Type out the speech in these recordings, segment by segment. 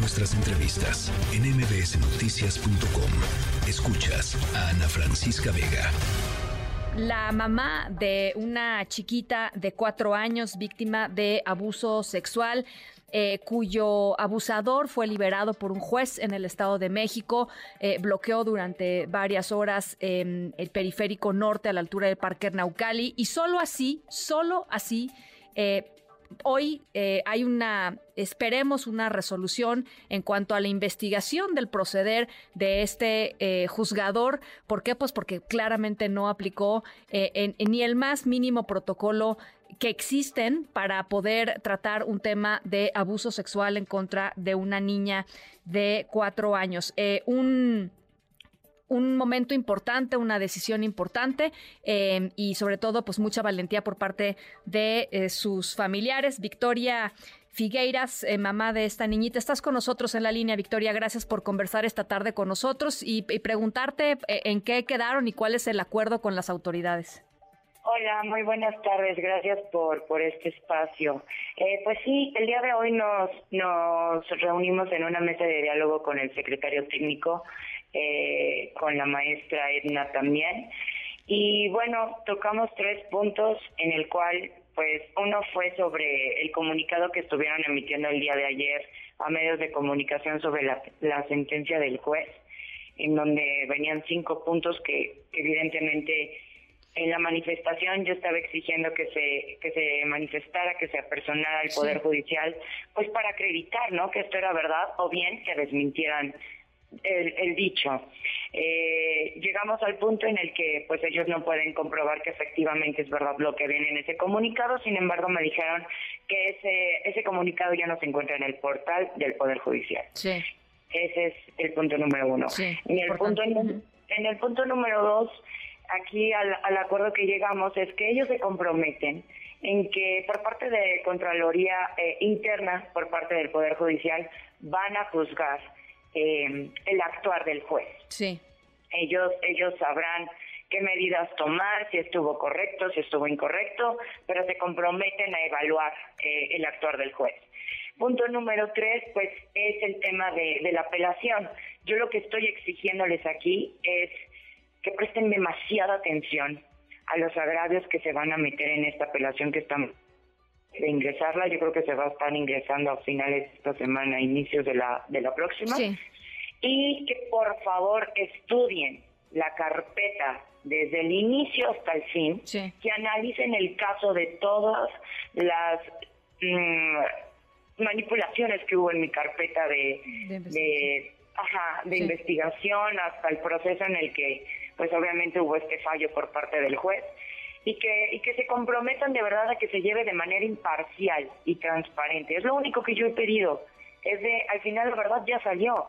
nuestras entrevistas en mbsnoticias.com. Escuchas a Ana Francisca Vega. La mamá de una chiquita de cuatro años víctima de abuso sexual eh, cuyo abusador fue liberado por un juez en el Estado de México, eh, bloqueó durante varias horas el periférico norte a la altura del Parque Naucali y solo así, solo así, eh, hoy eh, hay una, esperemos una resolución en cuanto a la investigación del proceder de este eh, juzgador. ¿Por qué? Pues porque claramente no aplicó eh, ni el más mínimo protocolo que existen para poder tratar un tema de abuso sexual en contra de una niña de cuatro años. un un momento importante, una decisión importante em, y sobre todo pues mucha valentía por parte de eh, sus familiares. Victoria Figueiras, eh, mamá de esta niñita, estás con nosotros en la línea, Victoria. Gracias por conversar esta tarde con nosotros y, preguntarte eh, en qué quedaron y cuál es el acuerdo con las autoridades. Hola, muy buenas tardes. Gracias por, por este espacio. pues sí, el día de hoy nos, nos reunimos en una mesa de diálogo con el secretario técnico eh, con la maestra Edna también. Y bueno, tocamos tres puntos en el cual, pues, uno fue sobre el comunicado que estuvieron emitiendo el día de ayer a medios de comunicación sobre la, la sentencia del juez, en donde venían cinco puntos que evidentemente en la manifestación yo estaba exigiendo que se que se manifestara, que se apersonara el poder judicial, pues para acreditar, ¿no? Que esto era verdad o bien que desmintieran el, dicho. Eh, llegamos al punto en el que pues ellos no pueden comprobar que efectivamente es verdad lo que viene en ese comunicado, sin embargo me dijeron que ese, ese comunicado ya no se encuentra en el portal del Poder Judicial. Sí. Ese es el punto número uno. en, el punto, en el punto número dos, aquí al, acuerdo que llegamos es que ellos se comprometen en que por parte de Contraloría eh, Interna, por parte del Poder Judicial, van a juzgar eh, el actuar del juez. Sí. Ellos, ellos sabrán qué medidas tomar, si estuvo correcto, si estuvo incorrecto, pero se comprometen a evaluar eh, el actuar del juez. Punto número tres, pues es el tema de, de la apelación. Yo lo que estoy exigiéndoles aquí es que presten demasiada atención a los agravios que se van a meter en esta apelación que están de ingresarla. Yo creo que se va a estar ingresando a finales de esta semana, inicios de la, de la próxima. Y que por favor estudien la carpeta desde el inicio hasta el fin, que analicen el caso de todas las mm, manipulaciones que hubo en mi carpeta de, de, ajá, de investigación hasta el proceso en el que pues obviamente hubo este fallo por parte del juez y que, y que se comprometan de verdad a que se lleve de manera imparcial y transparente. Es lo único que yo he pedido. Es de, al final la verdad ya salió.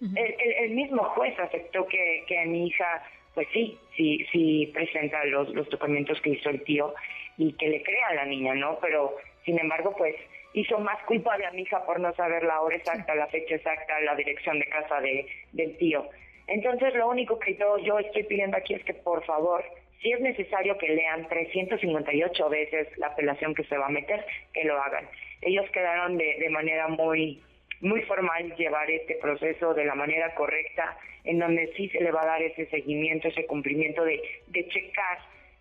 el, el, mismo juez aceptó que, que mi hija, pues sí, sí, sí presenta los, los documentos que hizo el tío y que le crea a la niña, ¿no? Pero, sin embargo, pues hizo más culpable a mi hija por no saber la hora exacta, la fecha exacta, la dirección de casa de, del tío. Entonces, lo único que yo, yo estoy pidiendo aquí es que, por favor, si es necesario que lean 358 veces la apelación que se va a meter, que lo hagan. Ellos quedaron de, de manera muy muy formal llevar este proceso de la manera correcta, en donde sí se le va a dar ese seguimiento, ese cumplimiento de, de checar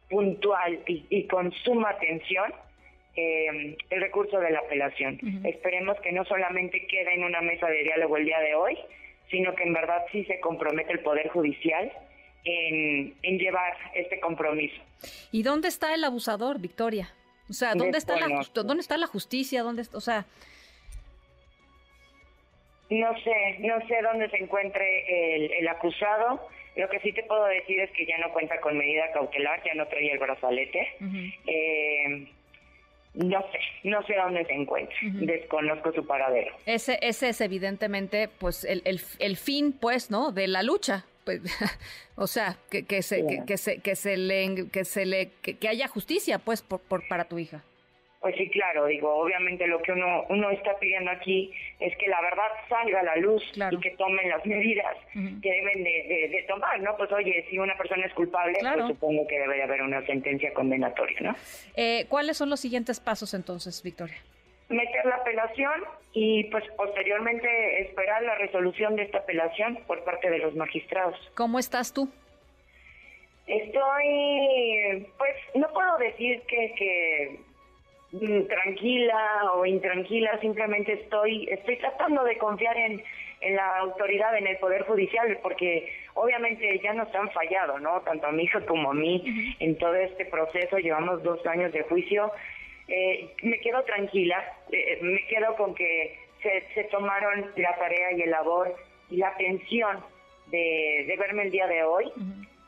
puntual y, con suma atención eh, el recurso de la apelación. Esperemos que no solamente quede en una mesa de diálogo el día de hoy, sino que en verdad sí se compromete el Poder Judicial en, llevar este compromiso. ¿Y dónde está el abusador, Victoria? O sea, ¿dónde está la dónde está la justicia? ¿Dónde o sea, no sé, no sé dónde se encuentre el, acusado. Lo que sí te puedo decir es que ya no cuenta con medida cautelar, ya no trae el brazalete. eh, no sé, no sé dónde se encuentra, desconozco su paradero. Ese, ese es evidentemente pues el, el, el fin pues, ¿no? de la lucha, pues, o sea, que, que se, que, se, que se le, que se le, que, haya justicia, pues, por, por, para tu hija. Pues sí, claro, digo, obviamente lo que uno, uno está pidiendo aquí es que la verdad salga a la luz y que tomen las medidas que deben de, de, tomar, ¿no? Pues oye, si una persona es culpable, pues supongo que debe haber una sentencia condenatoria, ¿no? Eh, ¿Cuáles son los siguientes pasos entonces, Victoria? Meter la apelación y pues posteriormente esperar la resolución de esta apelación por parte de los magistrados. ¿Cómo estás tú? Estoy, pues no puedo decir que, que mm, tranquila o intranquila, simplemente estoy, estoy tratando de confiar en, en la autoridad, en el Poder Judicial, porque obviamente ya nos han fallado, ¿no? Tanto a mi hija como a mí en todo este proceso, llevamos dos años de juicio. Eh, me quedo tranquila, eh, me quedo con que se, se, tomaron la tarea y el labor y la atención de, de verme el día de hoy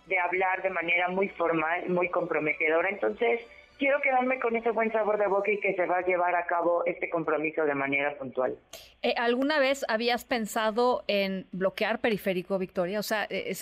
de hablar de manera muy formal, muy comprometedora. Entonces, quiero quedarme con ese buen sabor de boca y que se va a llevar a cabo este compromiso de manera puntual. Eh, ¿Alguna vez habías pensado en bloquear periférico, Victoria? O sea, eh,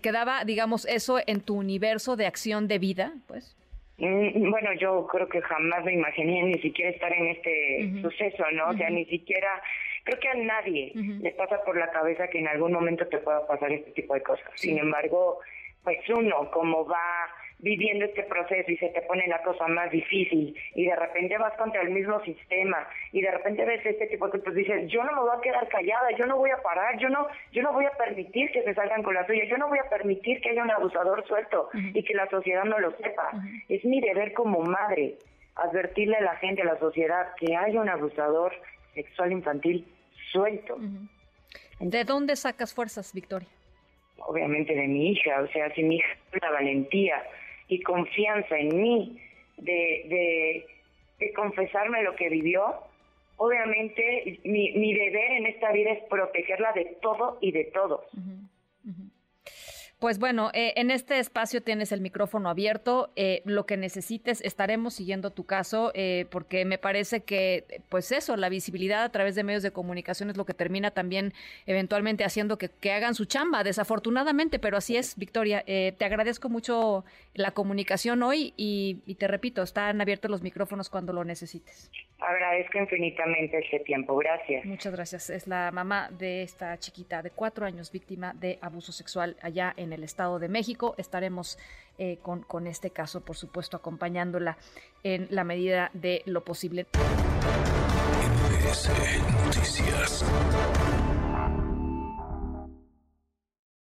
¿quedaba, digamos, eso en tu universo de acción de vida? Pues. Mm, bueno, yo creo que jamás me imaginé ni siquiera estar en este suceso, ¿no? O sea, ni siquiera, creo que a nadie le pasa por la cabeza que en algún momento te pueda pasar este tipo de cosas. Sin embargo, pues uno como va viviendo este proceso y se te pone la cosa más difícil y de repente vas contra el mismo sistema y de repente ves este tipo de cosas dices yo no me voy a quedar callada yo no voy a parar yo no yo no voy a permitir que se salgan con la suya yo no voy a permitir que haya un abusador suelto y que la sociedad no lo sepa. Es mi deber como madre advertirle a la gente a la sociedad que hay un abusador sexual infantil suelto. ¿de dónde sacas fuerzas Victoria? obviamente de mi hija, o sea, si mi hija la valentía y confianza en mí de, de, confesarme lo que vivió, obviamente mi, mi, deber en esta vida es protegerla de todo y de todos. Pues bueno, eh, en este espacio tienes el micrófono abierto. Eh, lo que necesites, estaremos siguiendo tu caso, eh, porque me parece que, pues eso, la visibilidad a través de medios de comunicación es lo que termina también eventualmente haciendo que, hagan su chamba, desafortunadamente, pero así es, Victoria. te agradezco mucho la comunicación hoy y, y te repito, están abiertos los micrófonos cuando lo necesites. Agradezco infinitamente este tiempo. Gracias. Muchas gracias. Es la mamá de esta chiquita de cuatro años, víctima de abuso sexual allá en el Estado de México. Estaremos eh, con, con este caso, por supuesto, acompañándola en la medida de lo posible. Noticias.